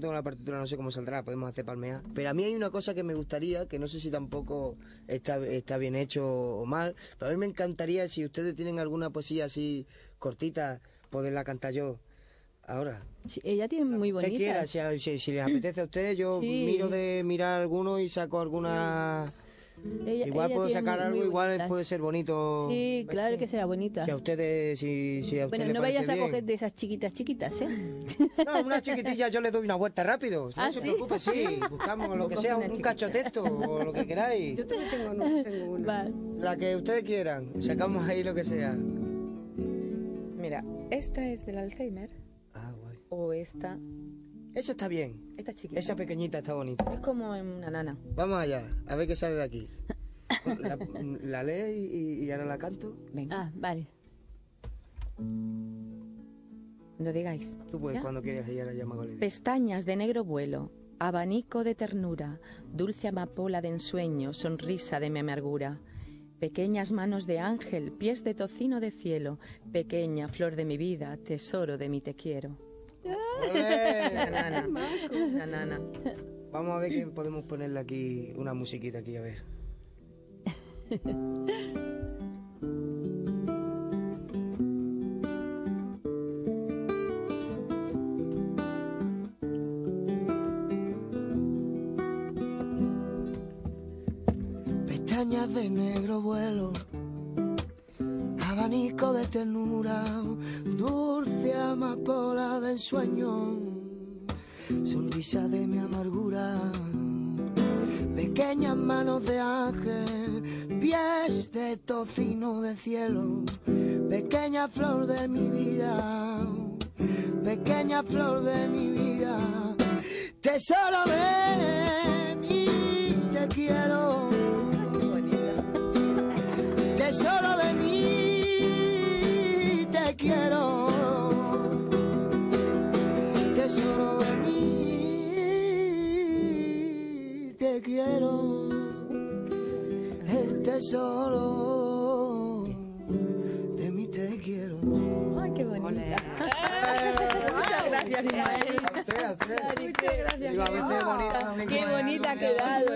tengo la partitura, no sé cómo saldrá, podemos hacer palmear. Pero a mí hay una cosa que me gustaría, que no sé si tampoco está, está bien hecho o mal, pero a mí me encantaría, si ustedes tienen alguna poesía así cortita, poderla cantar yo ahora. Sí, ella tiene muy Usted quiera, bonita. si, si- si les apetece a ustedes, yo Sí. miro de mirar alguno y saco alguna... Ella- igual ella puedo sacar muy- algo, muy igual bonitas. puede ser bonito. Sí, claro que será bonita. Si a ustedes, si, si a ustedes Bueno, no vayas a parece coger bien. de esas chiquitas chiquitas, ¿eh? No, una chiquitilla yo le doy una vuelta rápido. No ¿Ah, se sí? preocupe, sí. Buscamos lo que sea, un cachotesto o lo que queráis. Yo también tengo, no, tengo una. Vale. La que ustedes quieran. Sacamos ahí lo que sea. Mira, esta es del Alzheimer Ah, guay. o esta, Esa está bien. esta chiquita. Esa pequeñita está bonita. Es como en una nana. Vamos allá, a ver qué sale de aquí. La, la lee y, y ahora la canto. Venga, Ah, vale. no digáis. Tú puedes ¿Ya? cuando quieras llama Goledia. Pestañas de negro vuelo, abanico de ternura, dulce amapola de ensueño, sonrisa de mi amargura. Pequeñas manos de ángel, pies de tocino de cielo, pequeña flor de mi vida, tesoro de mi te quiero. ¡Eh! La nana, la nana. Vamos a ver que podemos ponerle aquí una musiquita aquí, a ver. Pestañas de negro vuelo, abanico de ternura, dulce amapola de ensueño sonrisa de mi amargura, pequeñas manos de ángel, pies de tocino de cielo, pequeña flor de mi vida, pequeña flor de mi vida, tesoro de mi te quiero, tesoro de mí te quiero. Ay, qué bonita. Ole. Muchas gracias, Ismael. Muchas gracias. Digo, a veces bonita, Qué bonita ha quedado.